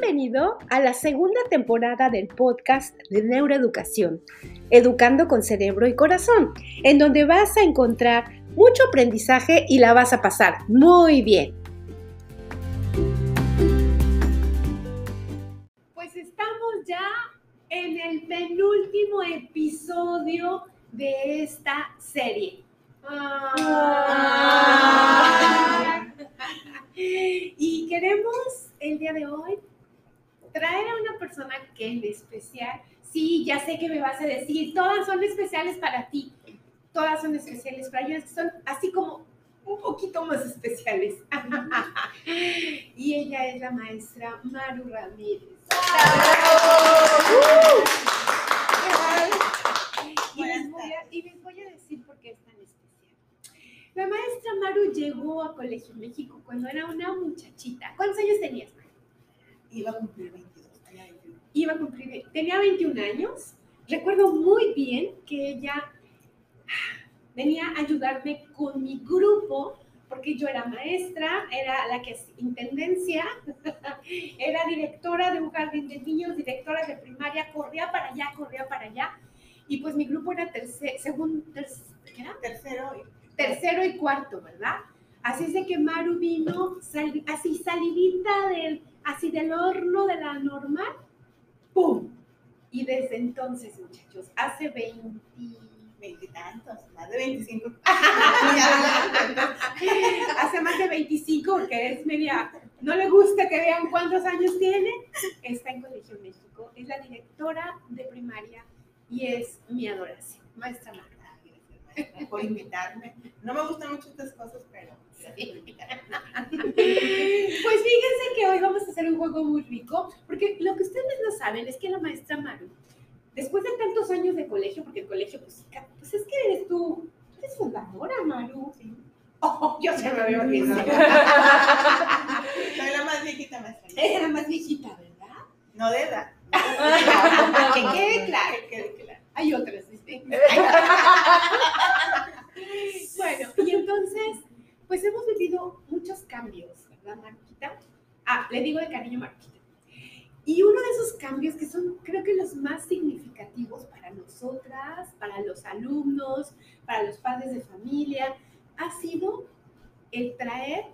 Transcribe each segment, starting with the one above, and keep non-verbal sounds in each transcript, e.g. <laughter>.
Bienvenido a la segunda temporada del podcast de Neuroeducación, Educando con Cerebro y Corazón, en donde vas a encontrar mucho aprendizaje y la vas a pasar muy bien. Pues estamos ya en el penúltimo episodio de esta serie. Ah. Y queremos el día de hoy traer a una persona que en especial, sí, ya sé que me vas a decir, todas son especiales para ti, todas son especiales para ellos, son así como un poquito más especiales. <laughs> y ella es la maestra Maru Ramírez. Y les, voy a, y les voy a decir por qué es tan especial. La maestra Maru llegó a Colegio México cuando era una muchachita. ¿Cuántos años tenías? Iba a cumplir 22, tenía 21. Iba a cumplir, tenía 21 años. Recuerdo muy bien que ella venía a ayudarme con mi grupo, porque yo era maestra, era la que es intendencia, <laughs> era directora de un jardín de niños, directora de primaria, corría para allá, corría para allá. Y pues mi grupo era tercer, segundo, ¿qué era? Tercero tercero y cuarto, ¿verdad? Así es de que Maru vino sal- así salidita del, así del horno de la normal, ¡pum! Y desde entonces, muchachos, hace 20, veintitantos, más de 25. <laughs> hace más de 25, porque es media, no le gusta que vean cuántos años tiene, está en Colegio México, es la directora de primaria y es mi adoración, maestra Maru. Por invitarme. No me gustan mucho estas cosas, pero Pues fíjense que hoy vamos a hacer un juego muy rico, porque lo que ustedes no saben es que la maestra Maru, después de tantos años de colegio, porque el colegio, pues, pues es que eres tú, eres fundadora, Maru. Oh, yo se me había olvidado. <laughs> Soy la más viejita maestra. Era la más viejita, ¿verdad? No de edad. <laughs> que quede claro. Que quede claro. Hay otras, ¿viste? bueno, y entonces, pues hemos vivido muchos cambios, ¿verdad, Marquita? Ah, le digo de cariño Marquita. Y uno de esos cambios que son, creo que los más significativos para nosotras, para los alumnos, para los padres de familia, ha sido el traer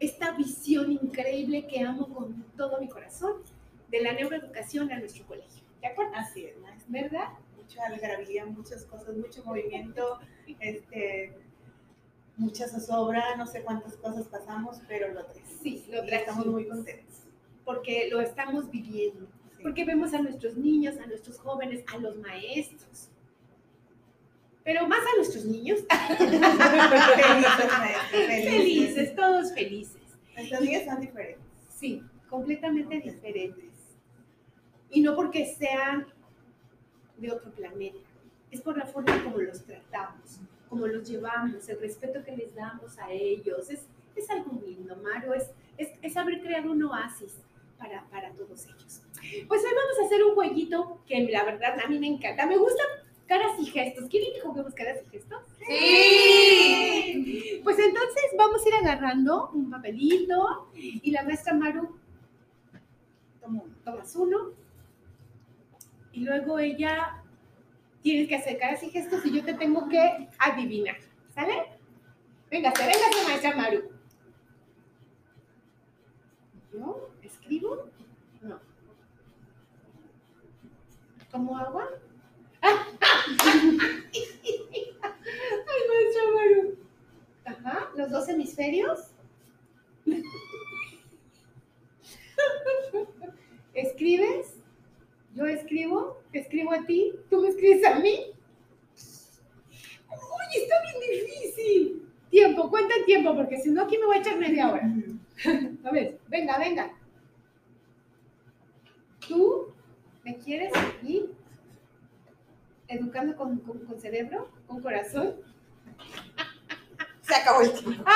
esta visión increíble que amo con todo mi corazón de la neuroeducación a nuestro colegio. ¿De acuerdo? Así es. ¿Verdad? Mucha algarabía, muchas cosas, mucho movimiento, este, mucha zozobra, no sé cuántas cosas pasamos, pero lo trajimos. Sí, lo Y Estamos muy contentos. Porque lo estamos viviendo. Sí. Porque vemos a nuestros niños, a nuestros jóvenes, a los maestros. Pero más a nuestros niños. Felices, maestra, felices. felices, todos felices. Nuestros niños son diferentes. Sí, completamente diferentes. Y no porque sean de otro planeta. Es por la forma como los tratamos, como los llevamos, el respeto que les damos a ellos. Es, es algo lindo, Maru. Es, es, es haber creado un oasis para, para todos ellos. Pues hoy vamos a hacer un jueguito que la verdad a mí me encanta. Me gustan caras y gestos. ¿Quieren que juguemos caras y gestos? Sí. Pues entonces vamos a ir agarrando un papelito y la maestra Maru uno. tomas uno y luego ella tienes que hacer caras y gestos y yo te tengo que adivinar. ¿Sale? Véngase, véngase, maestra Maru. ¿Yo escribo? No. ¿Tomo agua? <laughs> Ay, maestra Maru. Ajá, los dos hemisferios. <laughs> ¿Escribes? Yo escribo, te escribo a ti, tú me escribes a mí. Uy, está bien difícil. Tiempo, cuenta el tiempo, porque si no aquí me voy a echar media hora. <laughs> A ver, venga, venga. ¿Tú me quieres aquí? ¿Educando con, con- con cerebro? ¿Con corazón? <laughs> Se acabó el tiempo. <laughs>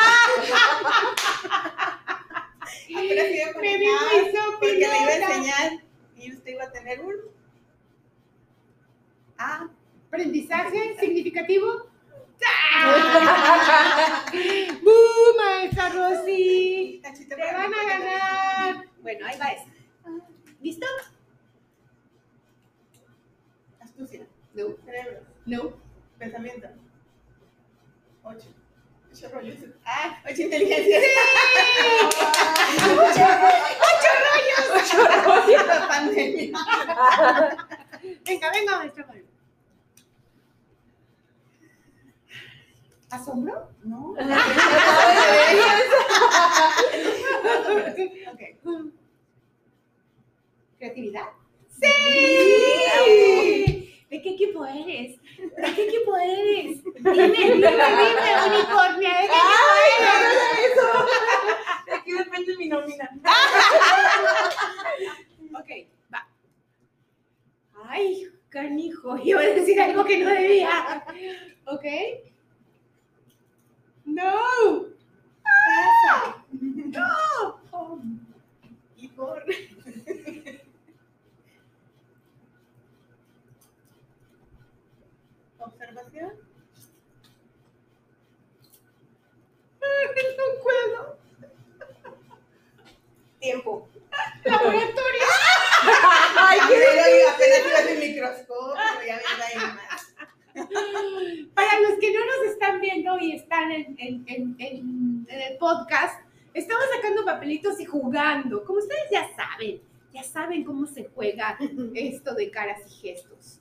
Apenas iba a Me dijo porque le iba a enseñar y usted iba a tener un Ah, ¿Aprendizaje significativo? <laughs> ¡Bú, maestra Rosy! ¡Te van a ganar! Bueno, ahí va esa. ¿Listo? Astucia. No, Cerebro. no. Pensamiento. Ocho. Ocho rollos. Ah, ocho inteligencias. ¡Ocho rollos! La pandemia. Venga, venga, maestra Mario. ¿Asombro? No. <laughs> Ok. ¿Creatividad? ¡Sí! ¿De qué equipo eres? ¿De qué equipo eres? Dime, dime, dime, unicornia, ¿de qué equipo De aquí depende mi nómina. eres? Ok, va. Ay, canijo, iba a decir algo que no debía. Ok. No. Casa. No. Oh, Igor. Observación. no puedo. Tiempo. Laboratorio. Ay, qué Pero yo apenas iba a hacer microscopio, ya ves ahí más. Para los que no nos están viendo y están en, en- en- en- en el podcast, estamos sacando papelitos y jugando. Como ustedes ya saben, ya saben cómo se juega esto de caras y gestos.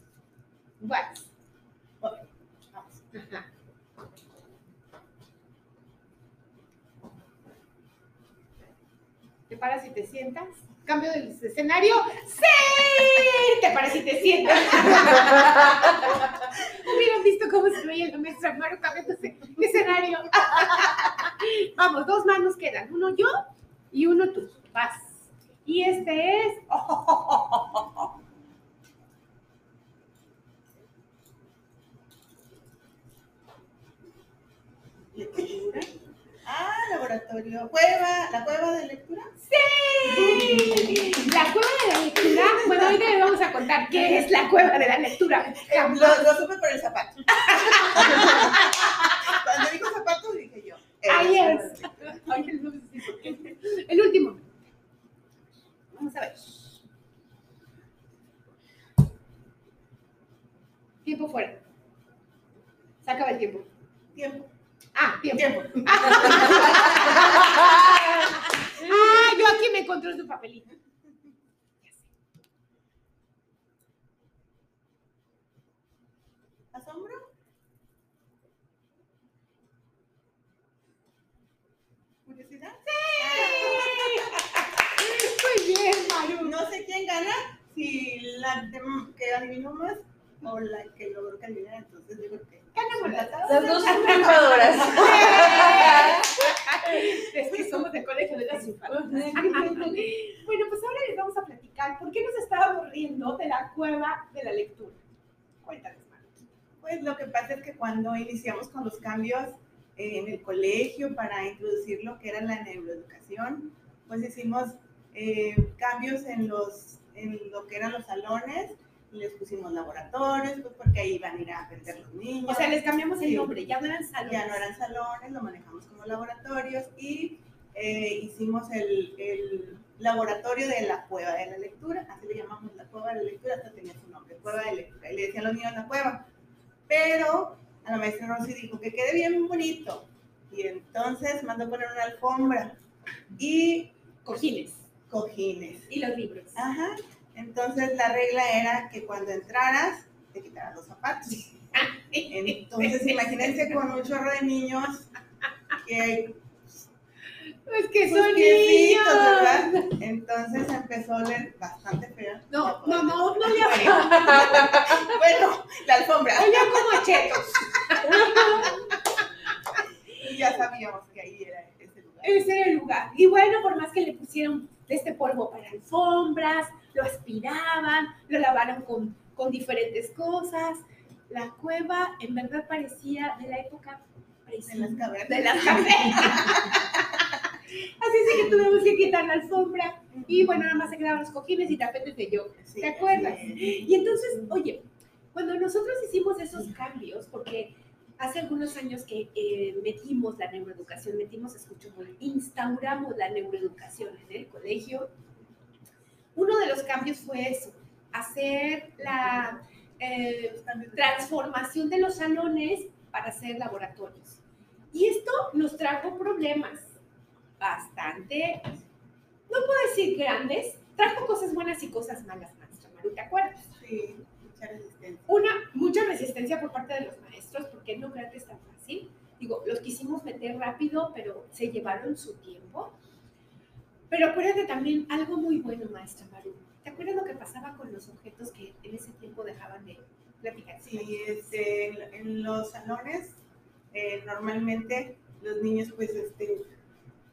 Bueno, Ok, vamos. ajá. ¿Te paras y te sientas? ¿Cambio de escenario? ¡Sí! ¿Te paras y te sientas? <laughs> Hubieran visto cómo se veía la maestra Maru cambiándose de escenario. <laughs> Vamos, dos manos quedan. Uno yo y uno tú. Vas. Y este es. <laughs> Lectura. Ah, laboratorio. Cueva. La cueva de lectura. ¡Sí! La cueva de la lectura. Bueno, hoy le vamos a contar qué es la cueva de la lectura. Lo, lo supe por el zapato. <laughs> Cuando dijo zapato dije yo. eh, Ahí es. El último. Vamos a ver. Tiempo fuera. Se acaba el tiempo. Tiempo. Ah, tiempo. <laughs> Ah, yo aquí me encontré su papelito. ¿Asombro? ¿Curiosidad? Muy bien, Maru. No sé quién gana, si la que adivinó más o la que logró que adivinara, entonces yo creo que Ganamos las Las dos son <laughs> triunfadoras. <laughs> Es que somos del colegio de las. <laughs> Bueno, pues ahora les vamos a platicar por qué nos estábamos riendo de la cueva de la lectura. Cuéntanos, Maru. Pues lo que pasa es que cuando iniciamos con los cambios eh, en el colegio para introducir lo que era la neuroeducación, pues hicimos eh, cambios en, los, en lo que eran los salones, les pusimos laboratorios, pues porque ahí iban a ir a aprender los niños. O sea, les cambiamos el nombre, ya no eran salones. ya no eran salones, lo manejamos como laboratorios y eh, hicimos el, el laboratorio de la cueva de la lectura, así le llamamos la cueva de la lectura, hasta tenía su nombre, cueva de lectura, y le decían los niños la cueva. Pero a la maestra Rosy dijo que quede bien bonito, y entonces mandó poner una alfombra y Cojines cojines. y los libros. Ajá, entonces la regla era que cuando entraras te quitaras los zapatos. Entonces, imagínense con un chorro de niños que Es que sus son niños. ¿verdad? Entonces empezó a oler bastante feo. No, no, no, no le. <laughs> Bueno, la alfombra. Olía como chetos. Y ya sabíamos que ahí era ese lugar. Ese era el lugar. Y bueno, por más que le pusieron este polvo para alfombras, lo aspiraban, lo lavaron con, con diferentes cosas, la cueva en verdad parecía de la época En las cavernas. de las cavernas. Así es que tuvimos que quitar la alfombra y bueno, nada más se quedaban los cojines y tapetes de yoga. Sí, ¿Te acuerdas? es. Y entonces, oye, cuando nosotros hicimos esos cambios, porque hace algunos años que eh, metimos la neuroeducación, metimos, escucho instauramos la neuroeducación en el colegio, uno de los cambios fue eso, hacer la eh, transformación de los salones para hacer laboratorios. Y esto nos trajo problemas bastante, no puedo decir grandes, trajo cosas buenas y cosas malas, maestra Maru, ¿te acuerdas? Sí, mucha resistencia. Una, mucha resistencia por parte de los maestros, porque no creo que es tan fácil. Digo, los quisimos meter rápido, pero se llevaron su tiempo. Pero acuérdate también algo muy bueno, maestra Maru. ¿Te acuerdas lo que pasaba con los objetos que en ese tiempo dejaban de platicar? Sí, este, en, los salones, eh, normalmente los niños pues este,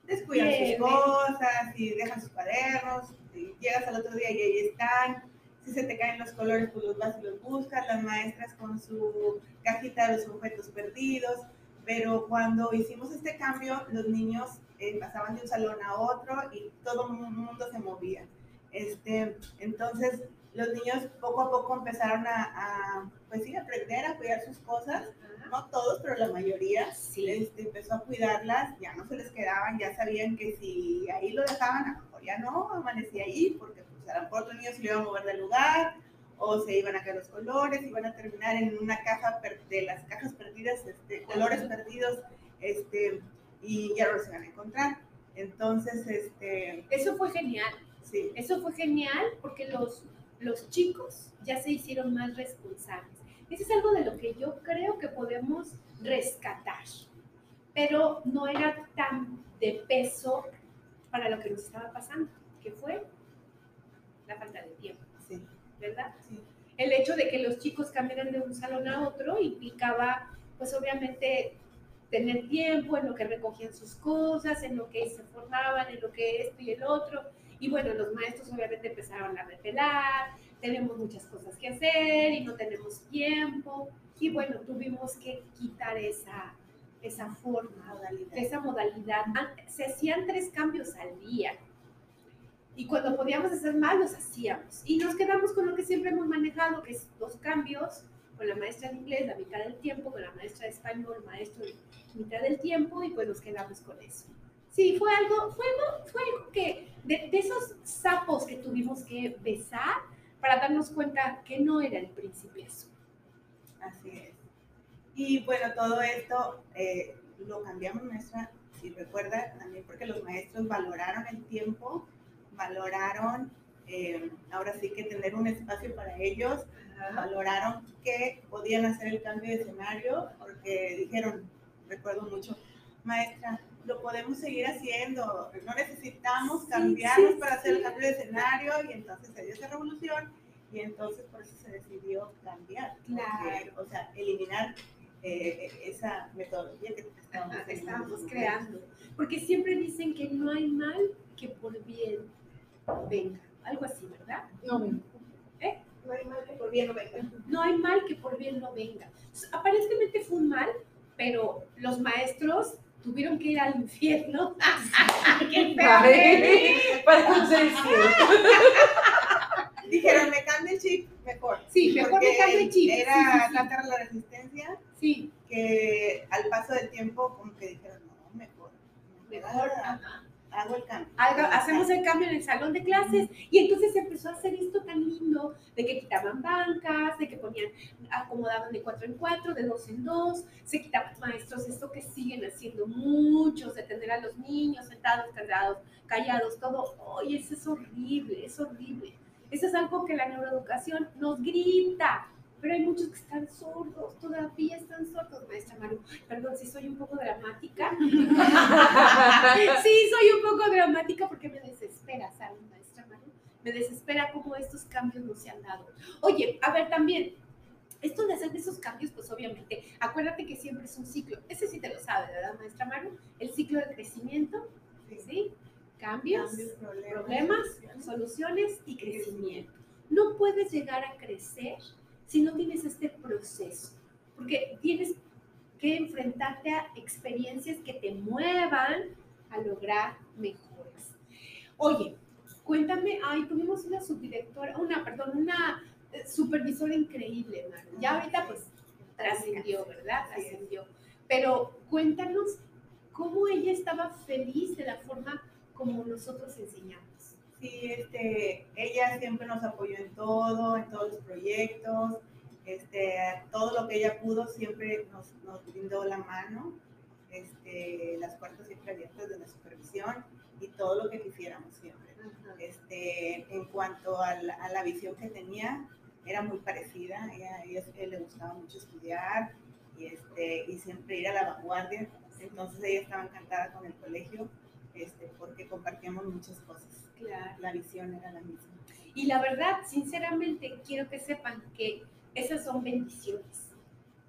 descuidan sus cosas y dejan sus cuadernos, y llegas al otro día y ahí están. Si se te caen los colores, pues los vas y los buscas. Las maestras con su cajita de los objetos perdidos. Pero cuando hicimos este cambio, los niños eh, pasaban de un salón a otro y todo el mundo se movía. Este, entonces, los niños poco a poco empezaron a, a, pues sí, aprender a cuidar sus cosas. No todos, pero la mayoría Sí. este, empezó a cuidarlas, ya no se les quedaban, ya sabían que si ahí lo dejaban, a lo mejor ya no amanecía ahí, porque pues, a lo mejor otro niño se lo iba a mover del lugar, o se iban a caer los colores, iban a terminar en una caja de las cajas perdidas, este, colores perdidos, este, y ya no los iban a encontrar. Entonces, este, Eso fue genial. sí, Eso fue genial porque los, los chicos ya se hicieron más responsables. Eso es algo de lo que yo creo que podemos rescatar, pero no era tan de peso para lo que nos estaba pasando, que fue la falta de tiempo, sí, ¿verdad? sí. El hecho de que los chicos cambiaran de un salón a otro implicaba, pues obviamente, tener tiempo en lo que recogían sus cosas, en lo que se formaban, en lo que esto y el otro. Y bueno, los maestros obviamente empezaron a repelar, tenemos muchas cosas que hacer y no tenemos tiempo. Y bueno, tuvimos que quitar esa, esa forma, Modalidad. esa modalidad. Se hacían tres cambios al día. Y cuando podíamos hacer más, los hacíamos. Y nos quedamos con lo que siempre hemos manejado, que es los cambios, con la maestra de inglés la mitad del tiempo, con la maestra de español, maestro de mitad del tiempo, y pues nos quedamos con eso. Sí, fue algo, fue fue algo que, de, de esos sapos que tuvimos que besar para darnos cuenta que no era el príncipe azul. Así es. Y bueno, todo esto eh, lo cambiamos maestra, si recuerda, también porque los maestros valoraron el tiempo, valoraron eh, ahora sí que tener un espacio para ellos, valoraron que podían hacer el cambio de escenario, porque dijeron, recuerdo mucho, maestra, lo podemos seguir haciendo, no necesitamos cambiarnos sí, para hacer el cambio de escenario, y entonces se dio esa revolución, y entonces por eso se decidió cambiar, porque, Claro. o sea, eliminar eh, esa metodología que Ajá, teniendo. estábamos creando. Porque siempre dicen que no hay mal que por bien venga. Algo así, ¿verdad? No, ven. No hay mal que por bien no venga. No hay mal que por bien no venga. Aparentemente fue un mal, pero los maestros tuvieron que ir al infierno. <laughs> ¡Qué feo! Para cierto. Dijeron, me cambio el chip, mejor. Sí, mejor me cambio el chip. Era Sí, sí, sí. tanta la resistencia Sí, que al paso del tiempo como que dijeron, no, mejor, mejor. ajá. Hago el cambio. Hacemos el cambio en el salón de clases y entonces se empezó a hacer esto tan lindo de que quitaban bancas, de que ponían, acomodaban de cuatro en cuatro, de dos en dos, se quitaban maestros, esto que siguen haciendo muchos, de tener a los niños sentados, callados, callados, todo, oye, eso es horrible, es horrible. Eso es algo que la neuroeducación nos grita, pero hay muchos que están sordos, todavía están sordos, maestra Maru. Perdón si soy un poco dramática. <laughs> Sí, soy un poco dramática porque me desespera, ¿sabes, maestra Maru? Me desespera cómo estos cambios no se han dado. Oye, a ver, también, esto de hacer esos cambios, pues obviamente, acuérdate que siempre es un ciclo. Ese sí te lo sabe, ¿verdad, maestra Maru? El ciclo de crecimiento, Sí. Cambios, Cambios, problemas, problemas, soluciones y crecimiento. No puedes llegar a crecer si no tienes este proceso, porque tienes que enfrentarte a experiencias que te muevan a lograr mejoras. Oye, cuéntame, ay, tuvimos una subdirectora, una, perdón, una eh, supervisora increíble. Ya ahorita pues trascendió, ¿verdad? Trascendió. Pero cuéntanos cómo ella estaba feliz de la forma como nosotros enseñamos. Sí, este, ella siempre nos apoyó en todo, en todos los proyectos, este, todo lo que ella pudo siempre nos, nos brindó la mano, este, las puertas siempre abiertas de la supervisión y todo lo que quisiéramos siempre. Este, en cuanto a la, a la visión que tenía, era muy parecida, a ella, ella, le gustaba mucho estudiar y, este, y siempre ir a la vanguardia, entonces ella estaba encantada con el colegio este, porque compartíamos muchas cosas. Claro. La visión era la misma. Y la verdad, sinceramente, quiero que sepan que esas son bendiciones.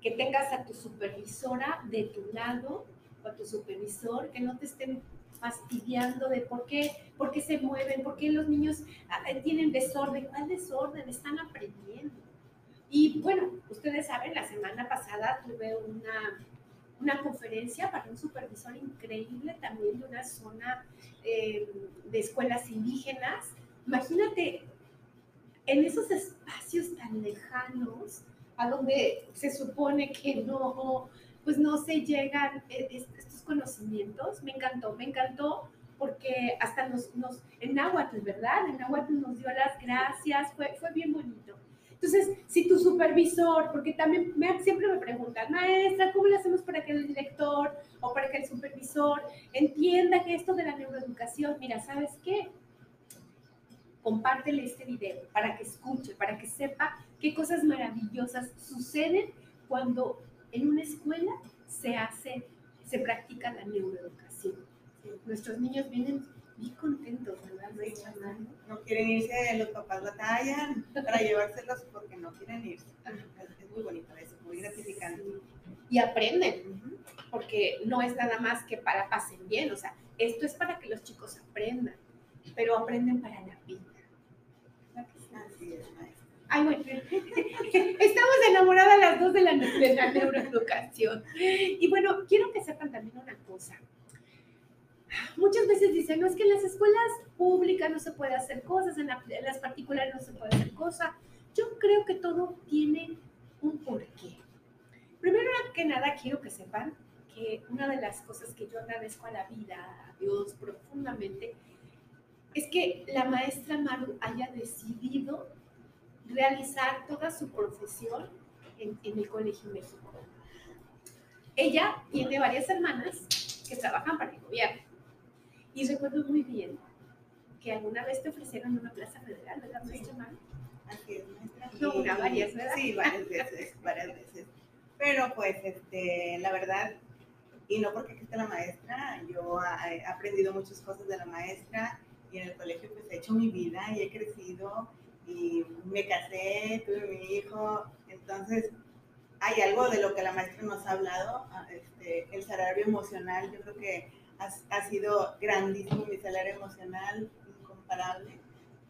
Que tengas a tu supervisora de tu lado o a tu supervisor, que no te estén fastidiando de por qué, por qué se mueven, por qué los niños ah, tienen desorden. ¿Cuál desorden? Están aprendiendo. Y bueno, ustedes saben, la semana pasada tuve una, una conferencia para un supervisor increíble también de una zona eh, de escuelas indígenas. Imagínate, en esos espacios tan lejanos, a donde se supone que no, pues no se llegan eh, estos conocimientos. Me encantó, me encantó porque hasta nos, nos en Nahuatl, ¿verdad? En Nahuatl nos dio las gracias, fue, fue bien bonito. Entonces, si tu supervisor, porque también me, siempre me preguntan, maestra, ¿cómo le hacemos para que el director o para que el supervisor entienda que esto de la neuroeducación, mira, ¿sabes qué? Compártele este video para que escuche, para que sepa qué cosas maravillosas suceden cuando en una escuela se hace, se practica la neuroeducación. Nuestros niños vienen bien contentos, ¿verdad? No quieren irse, los papás batallan para llevárselos porque no quieren irse. Es, muy bonito eso, muy gratificante. Y aprenden, porque no es nada más que para pasen bien, o sea, esto es para que los chicos aprendan, pero aprenden para la vida. Así es, maestra. Ay, bueno, <laughs> estamos enamoradas las dos de la, de la neuroeducación. Y bueno, quiero que sepan también una cosa muchas veces dicen, no es que en las escuelas públicas no se puede hacer cosas, en, las particulares no se puede hacer cosas. Yo creo que todo tiene un porqué. Primero que nada, quiero que sepan que una de las cosas que yo agradezco a la vida, a Dios profundamente, es que la maestra Maru haya decidido realizar toda su profesión en, en el Colegio México. Ella tiene varias hermanas que trabajan para el gobierno y recuerdo muy bien que alguna vez te ofrecieron una plaza federal, ¿verdad, maestra sí. Así es, maestra. No, una, varias, ¿verdad? Sí, varias veces, <laughs> varias veces. Pero pues, este, la verdad, y no porque aquí esté la maestra, yo he aprendido muchas cosas de la maestra y en el colegio pues he hecho mi vida y he crecido y me casé, tuve mi hijo, entonces hay algo de lo que la maestra nos ha hablado, este, el salario emocional, yo creo que ha, sido grandísimo mi salario emocional, incomparable.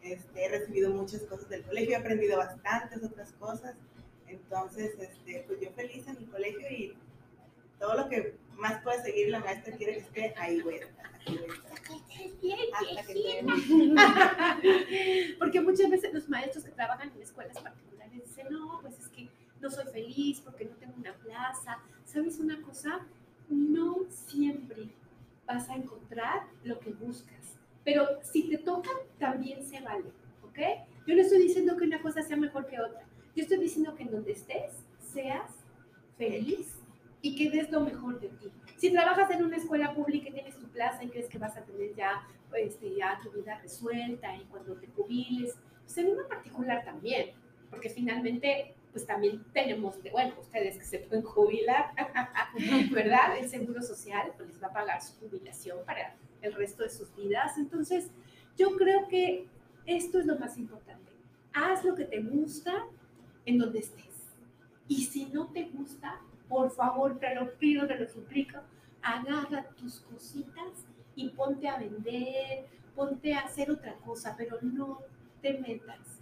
Este, he recibido muchas cosas del colegio, he aprendido bastantes otras cosas. Entonces, este, pues yo feliz en mi colegio y todo lo que más pueda seguir la maestra quiere que esté ahí que Porque muchas veces los maestros que trabajan en escuelas particulares dicen, no, pues es que no soy feliz porque no tengo una plaza. ¿Sabes una cosa? No siempre vas a encontrar lo que buscas. Pero si te toca, también se vale, ¿ok? Yo no estoy diciendo que una cosa sea mejor que otra. Yo estoy diciendo que en donde estés, seas feliz y que des lo mejor de ti. Si trabajas en una escuela pública y tienes tu plaza y crees que vas a tener ya, este, ya tu vida resuelta y cuando te jubiles, pues en una particular también, porque finalmente pues también tenemos, de, bueno, ustedes que se pueden jubilar, <laughs> ¿verdad? El Seguro Social pues les va a pagar su jubilación para el resto de sus vidas. Entonces, yo creo que esto es lo más importante. Haz lo que te gusta en donde estés. Y si no te gusta, por favor, te lo pido, te lo suplico, agarra tus cositas y ponte a vender, ponte a hacer otra cosa, pero no te metas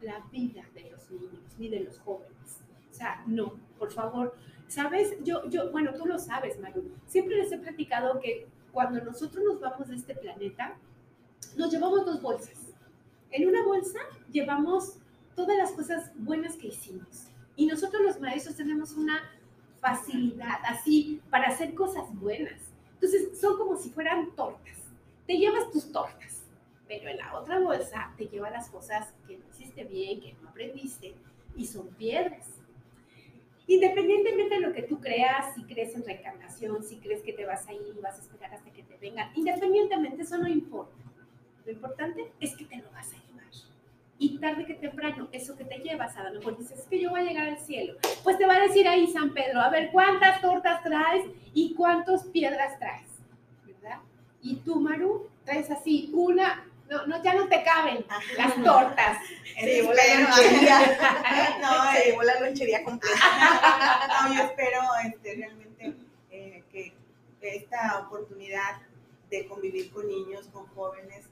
la vida de los niños ni de los jóvenes. O sea, no, por favor. Sabes, yo, yo, bueno, tú lo sabes, Maru. Siempre les he platicado que cuando nosotros nos vamos de este planeta, nos llevamos dos bolsas. En una bolsa llevamos todas las cosas buenas que hicimos. Y nosotros los maestros tenemos una facilidad así para hacer cosas buenas. Entonces, son como si fueran tortas. Te llevas tus tortas pero en la otra bolsa te lleva las cosas que no hiciste bien, que no aprendiste, y son piedras. Independientemente de lo que tú creas, si crees en reencarnación, si crees que te vas a ir y vas a esperar hasta que te vengan, independientemente, eso no importa. Lo importante es que te lo vas a llevar. Y tarde que temprano, eso que te llevas, a lo mejor dices, es que yo voy a llegar al cielo. Pues te va a decir ahí San Pedro, a ver, ¿cuántas tortas traes y cuántas piedras traes? ¿Verdad? Y tú, Maru, traes así una, no, no, ya no te caben las tortas. Sí, llevó la. <laughs> No, Se eh, llevó la lonchería completa. no, yo espero este, realmente eh, que esta oportunidad de convivir con niños, con jóvenes,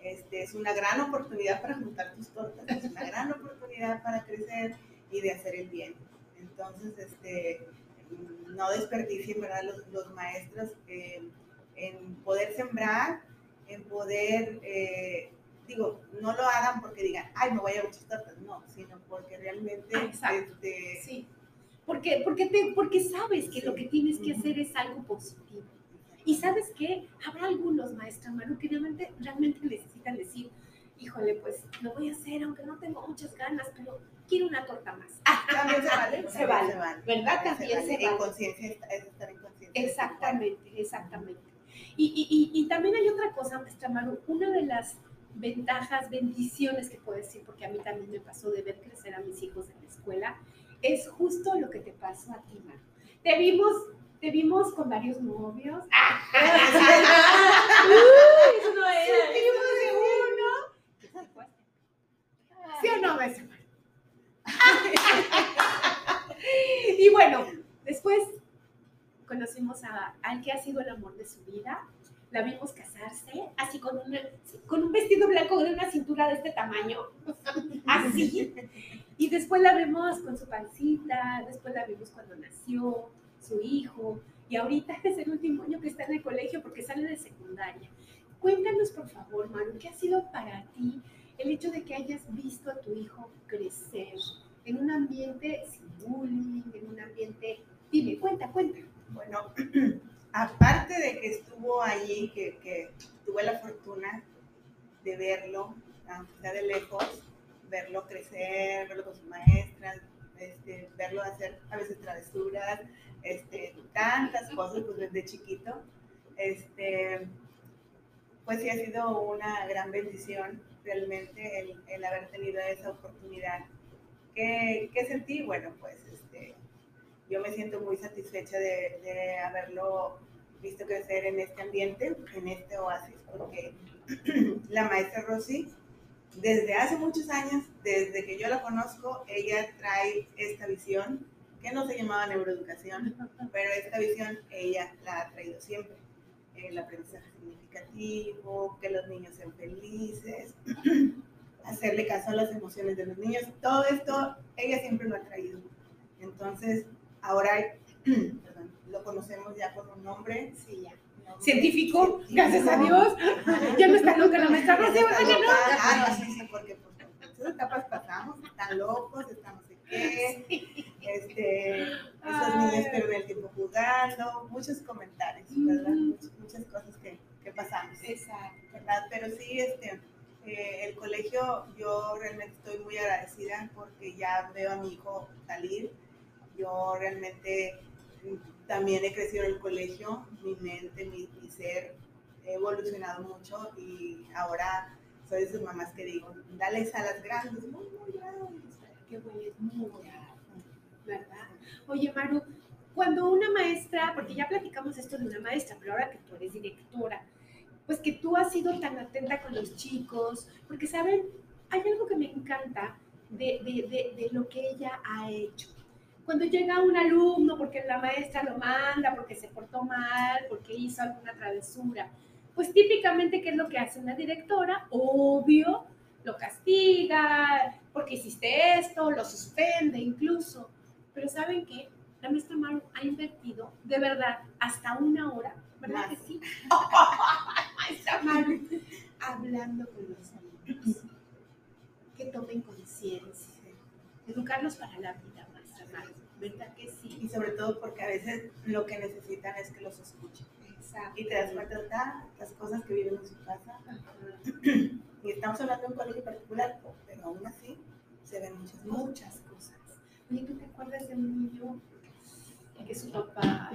este, es una gran oportunidad para juntar tus tortas, es una gran oportunidad para crecer y de hacer el bien. Entonces, este, no desperdicien ¿verdad? Los, los maestros eh, en poder sembrar, en poder, eh, digo, no lo hagan porque digan, ay, me voy a muchas tortas, no, sino porque realmente Exacto. este, Sí. Porque, porque, te, porque sabes que lo que tienes que hacer es algo positivo. Y sabes qué, habrá algunos maestros, Manu, que realmente, realmente necesitan decir, híjole, pues lo voy a hacer, aunque no tengo muchas ganas, pero quiero una torta más. También <laughs> se vale. Se vale, ¿verdad? También se En vale. conciencia es es estar en conciencia. Exactamente, exactamente. Y, y, y, y también hay otra cosa, maestra Maru, una de las ventajas, bendiciones que puedo decir, porque a mí también me pasó de ver crecer a mis hijos en la escuela, es justo lo que te pasó a ti, Maru. Te vimos, te vimos con varios novios. <laughs> Uy, eso no era. De uno. ¿Sí o no, maestra Maru? <laughs> y bueno, después conocimos a, al que ha sido el amor de su vida. La vimos casarse, así con, una, con un vestido blanco de una cintura de este tamaño, <laughs> así. Y después la vemos con su pancita, después la vimos cuando nació su hijo, y ahorita <laughs> es el último año que está en el colegio porque sale de secundaria. Cuéntanos, por favor, Manu, ¿qué ha sido para ti el hecho de que hayas visto a tu hijo crecer en un ambiente sin bullying, en un ambiente... Dime, cuenta, cuenta. Bueno, <clears throat> aparte de que estuvo allí, que, tuve la fortuna de verlo, aunque sea de lejos, verlo crecer, verlo con sus maestras, este, verlo hacer a veces travesuras, este, tantas cosas pues, desde chiquito, este, pues sí ha sido una gran bendición realmente el, el haber tenido esa oportunidad. ¿Qué, qué sentí? Bueno, pues yo me siento muy satisfecha de, de, haberlo visto crecer en este ambiente, en este oasis, porque <clears throat> la maestra Rosy, desde hace muchos años, desde que yo la conozco, ella trae esta visión, que no se llamaba neuroeducación, <laughs> pero esta visión ella la ha traído siempre. El aprendizaje significativo, que los niños sean felices, <clears throat> hacerle caso a las emociones de los niños, todo esto ella siempre lo ha traído. Entonces, ahora <clears throat> perdón, lo conocemos ya con un nombre. Sí, ya. nombre Científico, científico. gracias a Dios. Ya no está loca la maestra Rosy, ¿verdad que no? Ah, no, sí, sí, porque por esas etapas pasamos, están locos, estamos de qué, este, esos niños pierden el tiempo jugando, muchos comentarios, ¿verdad? Muchas, muchas cosas que, que pasamos. Exacto. ¿verdad? Pero sí, este, eh, el colegio, yo realmente estoy muy agradecida porque ya veo a mi hijo salir. Yo realmente mm, también he crecido en el colegio, mi mente, mi, ser, he evolucionado mucho y ahora soy de esas mamás que digo, dale a las grandes, muy, muy grandes. Qué bueno, es muy bravo, ¿verdad? Oye, Maru, cuando una maestra, porque ya platicamos esto de una maestra, pero ahora que tú eres directora, pues que tú has sido tan atenta con los chicos, porque, ¿saben? Hay algo que me encanta de, de, de lo que ella ha hecho. Cuando llega un alumno, porque la maestra lo manda, porque se portó mal, porque hizo alguna travesura, pues típicamente, ¿qué es lo que hace una directora? Obvio, lo castiga, porque hiciste esto, lo suspende incluso. Pero ¿saben qué? La maestra Maru ha invertido, de verdad, hasta una hora, ¿verdad Más. que sí? <laughs> maestra Maru, hablando con los alumnos, que tomen conciencia, educarlos para la vida, ¿verdad que sí? Y sobre todo porque a veces lo que necesitan es que los escuchen. Exacto. y te das cuenta de tantas cosas que viven en su casa. Y estamos hablando de un colegio particular, pero aún así se ven muchas muchas cosas. Oye, ¿tú te acuerdas de un niño que su papá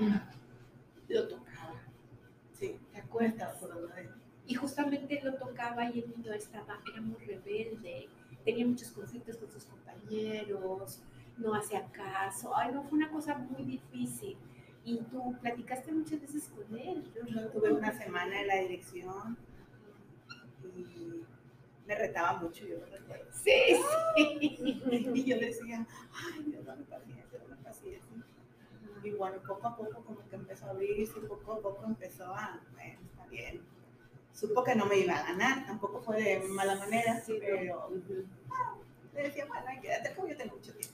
lo tocaba? Sí, ¿Te acuerdas? Y justamente lo tocaba y el niño estaba, era muy rebelde, tenía muchos conflictos con sus compañeros, no hacía caso. Ay, no, fue una cosa muy difícil. Y tú platicaste muchas veces con él. Yo tuve una semana en la dirección y me retaba mucho, yo recuerdo. Sí, sí. <laughs> Y yo decía, ay, Dios, dame paciencia, dame paciencia. Y bueno, poco a poco como que empezó a abrirse, poco a poco empezó a, bueno, está bien. Supo que no me iba a ganar, tampoco fue de mala manera, Sí, pero le decía, bueno, quédate como yo tengo mucho tiempo.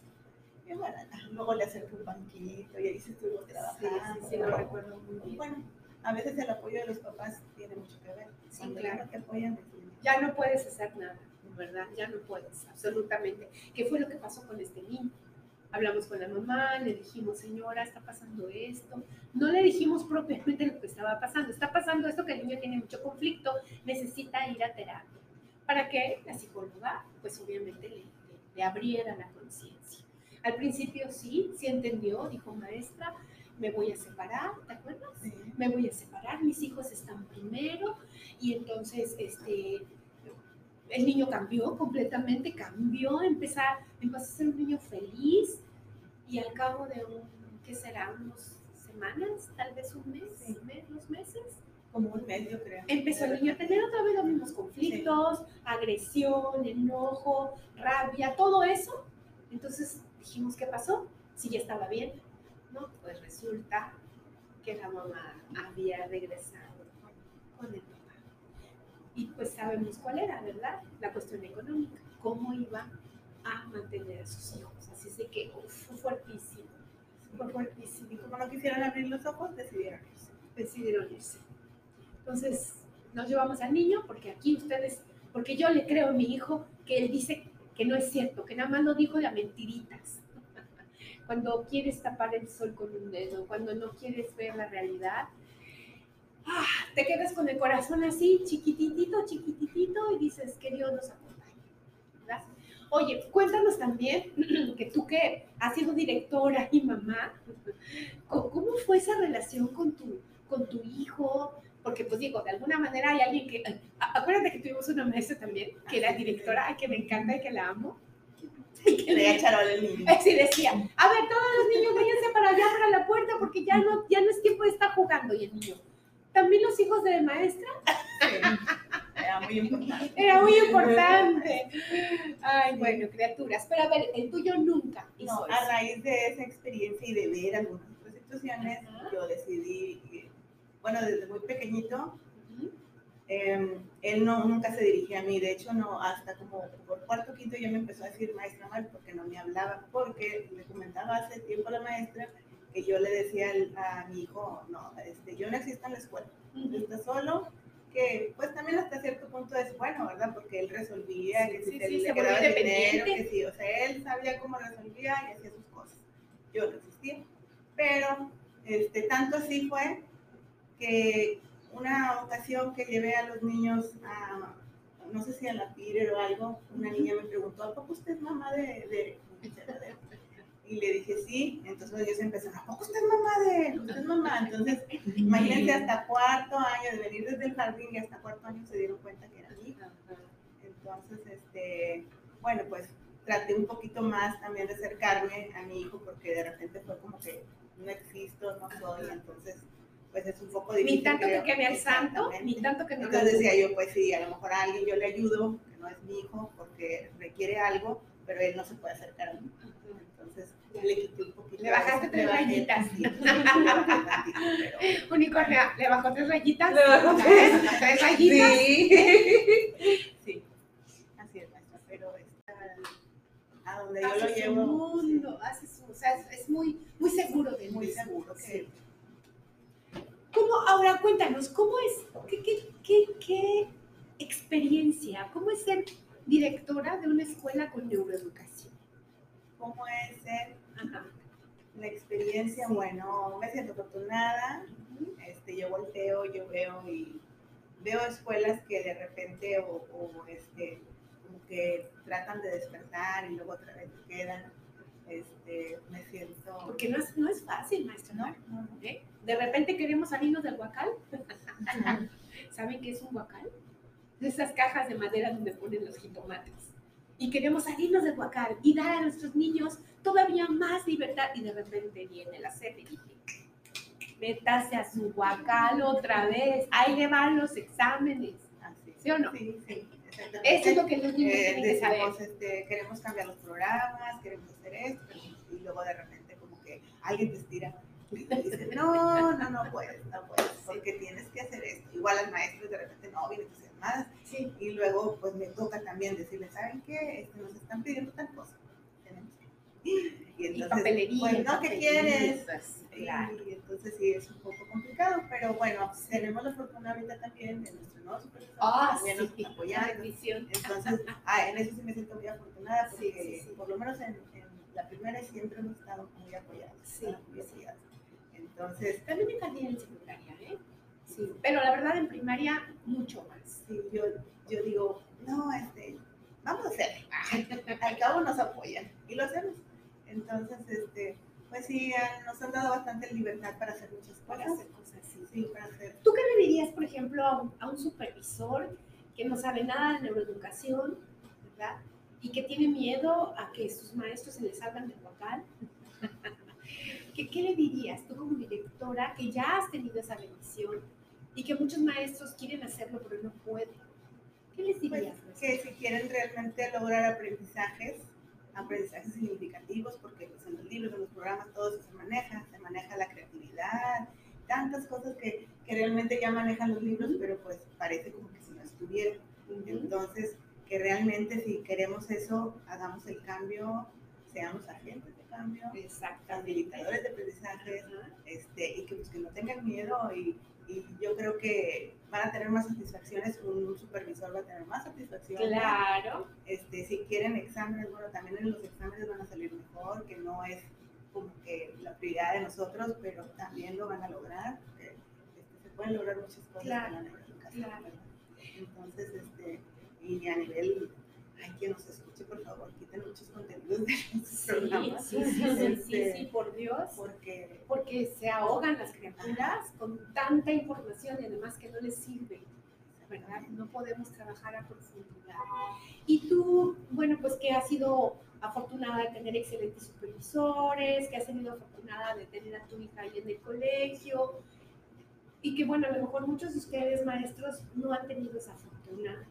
Y bueno, luego le acerqué un banquito y ahí se estuvo trabajando. sí, sí, lo recuerdo muy bien. bueno, a veces el apoyo de los papás tiene mucho que ver. Sí, Cuando claro. te apoyan, deciden. ya no puedes hacer nada, ¿verdad? Ya no puedes, absolutamente. ¿Qué fue lo que pasó con este niño? Hablamos con la mamá, le dijimos, señora, está pasando esto. No le dijimos propiamente lo que estaba pasando. Está pasando esto que el niño tiene mucho conflicto, necesita ir a terapia. Para que la psicóloga, pues obviamente le, le- le abriera la. Al principio sí, sí entendió, dijo maestra, me voy a separar, ¿te acuerdas? Sí. me voy a separar, mis hijos están primero y entonces este el niño cambió completamente, cambió, empezó a, empezó a ser un niño feliz y al cabo de un, ¿qué será? Unos semanas, tal vez un mes, Sí. mes, dos meses, Como un mes, yo creo. empezó el niño a tener otra vez los mismos conflictos, agresión, enojo, rabia, todo eso. Entonces dijimos, ¿qué pasó? Si ya estaba bien, ¿no? Pues resulta que la mamá había regresado con el papá. Y pues sabemos cuál era, ¿verdad? La cuestión económica, cómo iba a mantener a sus hijos. Así es que fue fuertísimo, fue fuertísimo Y como no quisieron abrir los ojos, decidieron irse. decidieron irse. Entonces, nos llevamos al niño porque aquí ustedes, porque yo le creo a mi hijo que él dice que no es cierto, que nada más lo dijo de mentiritas. <laughs> Cuando quieres tapar el sol con un dedo, cuando no quieres ver la realidad, ah, te quedas con el corazón así, chiquititito, chiquititito, y dices que Dios nos acompañe. Oye, cuéntanos también <clears throat> que tú que has sido directora y mamá, <laughs> ¿cómo fue esa relación con tu, con tu? Porque pues digo, de alguna manera hay alguien que, acuérdate que tuvimos una maestra también, que era directora, ay, que me encanta y que la amo. Y <laughs> que Le echaron el niño. <laughs> Así decía, a ver, todos los niños váyanse para allá, para la puerta, porque ya no, ya no es tiempo de estar jugando. Y el niño, también los hijos de maestra, <laughs> Era muy importante. era muy importante. Ay, bueno, criaturas. Pero a ver, el tuyo nunca No, a raíz de esa experiencia y de ver algunas Ajá. yo decidí, bueno, desde muy pequeñito, eh, él no, nunca se dirigía a mí, de hecho, no, hasta como por cuarto quinto ya me empezó a decir maestra mal porque no me hablaba, porque le comentaba hace tiempo a la maestra que yo le decía al- a mi hijo, no, este, yo no existo en la escuela, está solo, que pues también hasta cierto punto es bueno, ¿verdad? Porque él resolvía, Sí, que si sí, sí, le quedaba el dinero, que sí, o sea, él sabía cómo resolvía y hacía sus cosas. Yo no existía. Pero este, tanto así fue que una ocasión que llevé a los niños a, no sé si a la Peter o algo, una niña me preguntó, ¿a poco usted es mamá de, de, de-?" Y le dije, sí. Entonces ellos empezaron, ¿a poco usted es mamá de, usted es mamá? Entonces, imagínense hasta cuarto año, de venir desde el jardín y hasta cuarto año se dieron cuenta que era mi hija. Entonces, este, bueno, pues traté un poquito más también de acercarme a mi hijo porque de repente fue como que no existo, no soy, entonces pues es un poco difícil. Ni tanto que queme al santo, ni tanto que no Entonces decía yo, pues sí, a lo mejor a alguien yo le ayudo, que no es mi hijo, porque requiere algo, pero él no se puede acercar a mí. Entonces le quité un poquito. Le bajaste tres rayitas. <laughs> pero- Unicornio, ¿le bajó tres rayitas? Le bajó <laughs> ¿Ves? Tres rayitas. <laughs> Sí, así es, maestra, pero está a donde yo Hace lo su llevo. mundo, hace su, o sea, es, es muy, muy seguro de sí, muy seguro sí. que ¿Cómo, ahora cuéntanos, ¿cómo es, qué, qué, qué, qué experiencia, cómo es ser directora de una escuela con neuroeducación? cómo es ser Ajá. la experiencia. Bueno, me siento afortunada. Este, este, yo volteo, yo veo y veo escuelas que de repente o, o, este, como que tratan de despertar y luego otra vez quedan. Este, me siento... Porque no es, no es fácil, maestra. No, Mar, no, no. ¿eh? De repente queremos salirnos del huacal. ¿Saben qué es un huacal? Esas cajas de madera donde ponen los jitomates. Y queremos salirnos del huacal y dar a nuestros niños todavía más libertad. Y de repente viene la sed y dije, métase a su huacal otra vez. Ahí le van los exámenes. ¿Sí o no? Sí, sí. Eso es lo que niños Eh, decimos, este, queremos cambiar los programas, queremos hacer esto, y luego de repente como que alguien te estira y te dice, no, no, no puedes, no puedes, porque tienes que hacer esto. Igual al maestro de repente, no, a hacer más, Sí. y luego pues me toca también decirle, ¿saben qué? Este, nos están pidiendo tal cosa, tenemos que. Y Y entonces, papelería. pues, no, ¿qué quieres? Y Claro. entonces sí es un poco complicado, pero bueno, tenemos la fortuna ahorita también de nuestro nuevo supervisor Ah, sí. nos apoyando. Entonces, ah, en eso sí me siento muy afortunada porque Sí, sí, sí. por lo menos en, en la primera siempre hemos estado muy apoyados. Sí, muy apoyados. Entonces, También me cambié en secundaria, ¿eh? Sí. Pero la verdad en primaria, mucho más. sí, yo, yo digo, no, este, vamos a hacerlo. Al cabo nos apoyan y lo hacemos. Entonces, este, pues sí, nos han dado bastante libertad para hacer muchas Para cosas. hacer cosas así. Sí, para hacer. ¿Tú qué le dirías, por ejemplo, a un, a un supervisor que no sabe nada de neuroeducación, ¿verdad? Y que tiene miedo a que sus maestros se les salgan del vocal? <laughs> ¿Qué, ¿Qué le dirías tú como directora que ya has tenido esa bendición y que muchos maestros quieren hacerlo pero no pueden? ¿Qué les Pues, dirías? que si quieren realmente lograr aprendizajes, aprendizajes significativos, porque pues, en los libros, en los programas, todo eso se maneja, se maneja la creatividad, tantas cosas que, que realmente ya manejan los libros, pero pues parece como que si no estuviera. Entonces, que realmente si queremos eso, hagamos el cambio, seamos agentes de cambio, Exactamente. habilitadores de aprendizaje, este, y que, pues, que no tengan miedo y, y yo creo que van a tener más satisfacciones, un supervisor va a tener más satisfacción. Claro. Este, si quieren exámenes, bueno, también en los exámenes van a salir mejor, que no es como que la prioridad de nosotros, pero también lo van a lograr. este, se pueden lograr muchas cosas Claro, con la neuroeducación, claro. Entonces, este, y a nivel, hay quien nos escuche, por favor, quiten muchos contenidos de los Sí, programas. sí, sí, sí, sí, Este, sí, por Dios. Porque porque se ahogan las criaturas con tanta información y además que no les sirve, ¿verdad? No podemos trabajar a profundidad. Y tú, bueno, pues que has sido afortunada de tener excelentes supervisores, que has sido afortunada de tener a tu hija ahí en el colegio, y que bueno, a lo mejor muchos de ustedes maestros no han tenido esa fortuna.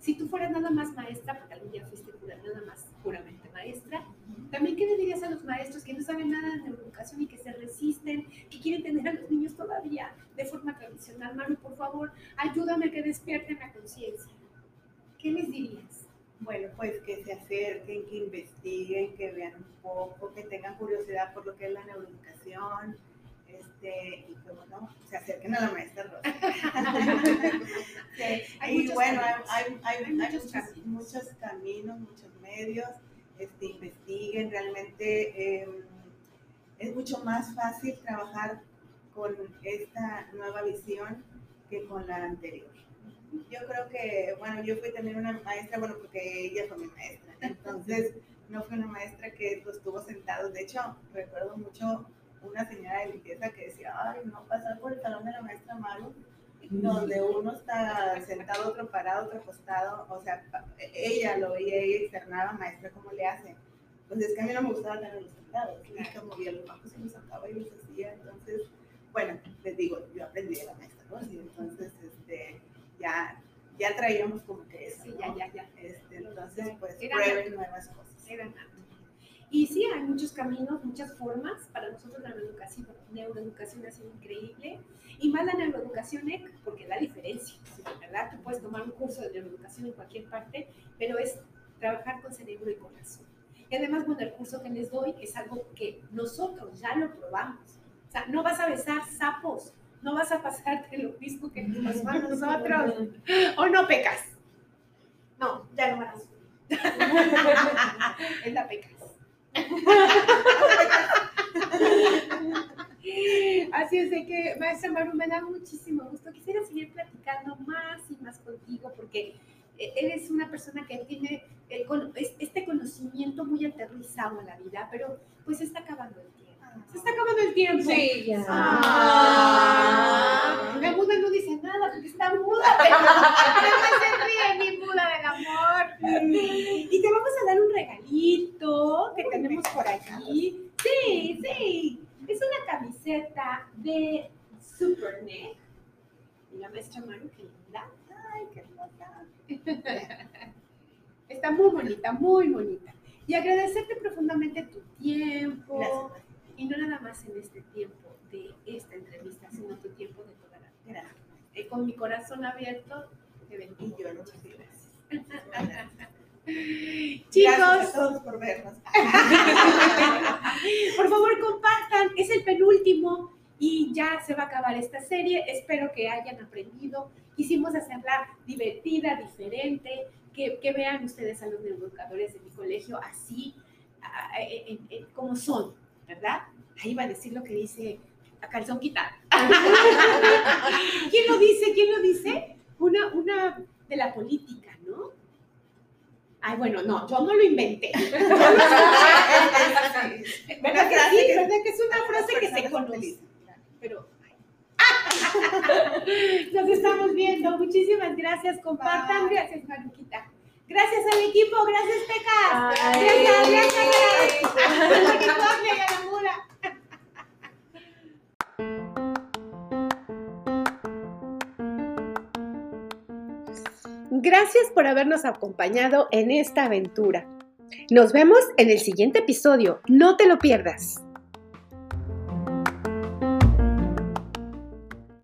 Si tú fueras nada más maestra, porque algún día fuiste pura- nada más puramente maestra, también, ¿qué le dirías a los maestros que no saben nada de neuroeducación y que se resisten, que quieren tener a los niños todavía de forma tradicional? Manu, por favor, ayúdame a que despierten la conciencia. ¿Qué les dirías? Bueno, pues que se acerquen, que investiguen, que vean un poco, que tengan curiosidad por lo que es la neuroeducación, este, y que bueno, se acerquen a la maestra Rosa. <laughs> Hay muchos hay, caminos. hay, muchos muchos, caminos. muchos caminos, muchos medios, este, investiguen, realmente eh, es mucho más fácil trabajar con esta nueva visión que con la anterior. Yo creo que, bueno, yo fui también una maestra, bueno, porque ella fue mi maestra, entonces no fue una maestra que lo estuvo sentado. De hecho, recuerdo mucho una señora de limpieza que decía, ay, no pasar por el salón de la maestra Maru, donde uno está sentado, otro parado, otro acostado, o sea, ella lo veía, ella externaba, maestra, ¿cómo le hace? Pues es que a mí no me gustaba tenerlos sentados, y como movía los bancos y los sacaba y los hacía, entonces, bueno, les digo, yo aprendí de la maestra, entonces, este, ya, ya traíamos como que eso, Sí, ¿no? ya, ya, ya. Este, entonces, pues, prueben nuevas cosas. Eran. Y sí, hay muchos caminos, muchas formas. Para nosotros la neuroeducación, neuroeducación ha sido increíble. Y más la neuroeducación EC, porque da diferencia, ¿verdad? Tú puedes tomar un curso de neuroeducación en cualquier parte, pero es trabajar con cerebro y corazón. Y además, bueno, el curso que les doy es algo que nosotros ya lo probamos. O sea, no vas a besar sapos, no vas a pasarte lo mismo que nos pasó a nosotros. ¿O no pecas? No, ya no vas. <laughs> es la pecas. Así es de que, maestra Maru, me da muchísimo gusto. Quisiera seguir platicando más y más contigo porque eh, eres una persona que tiene este conocimiento muy aterrizado en la vida, pero pues está acabando el tiempo. Se está acabando el tiempo. Sí, ya. Ah, la muda no dice nada porque está muda, <laughs> pero no se ríe mi muda del amor. Y te vamos a dar un regalito que tenemos por aquí. Sí, sí. Es una camiseta de Supernet. Y la maestra Maru, qué linda. Ay, qué hermosa. <laughs> Está muy bonita, muy bonita. Y agradecerte profundamente tu tiempo. Gracias. Y no nada más en este tiempo de esta entrevista, sino tu tiempo de toda la vida. Gracias. Eh, con mi corazón abierto, te bendigo. Y yo Muchas gracias. <laughs> Gracias Chicos, a todos por vernos. <laughs> por favor compartan, es el penúltimo y ya se va a acabar esta serie. Espero que hayan aprendido. Quisimos hacerla divertida, diferente, que, que vean ustedes a los neuroeducadores de mi colegio así, a- a- como son, ¿verdad? Ahí va a decir lo que dice a calzón quitado. <laughs> ¿Quién lo dice? ¿Quién lo dice? Una, una de la política, ¿no? Ay, bueno, no, yo no lo inventé. <laughs> <laughs> ¿Verdad que sí? ¿Verdad que es una frase que se conoce? Pero. Nos estamos viendo. Muchísimas gracias. Compartan. Gracias, Maruquita. Gracias al equipo. Gracias, Pecas. Gracias, gracias. gracias. A Victoria y a la Mura. Gracias por habernos acompañado en esta aventura. Nos vemos en el siguiente episodio. No te lo pierdas.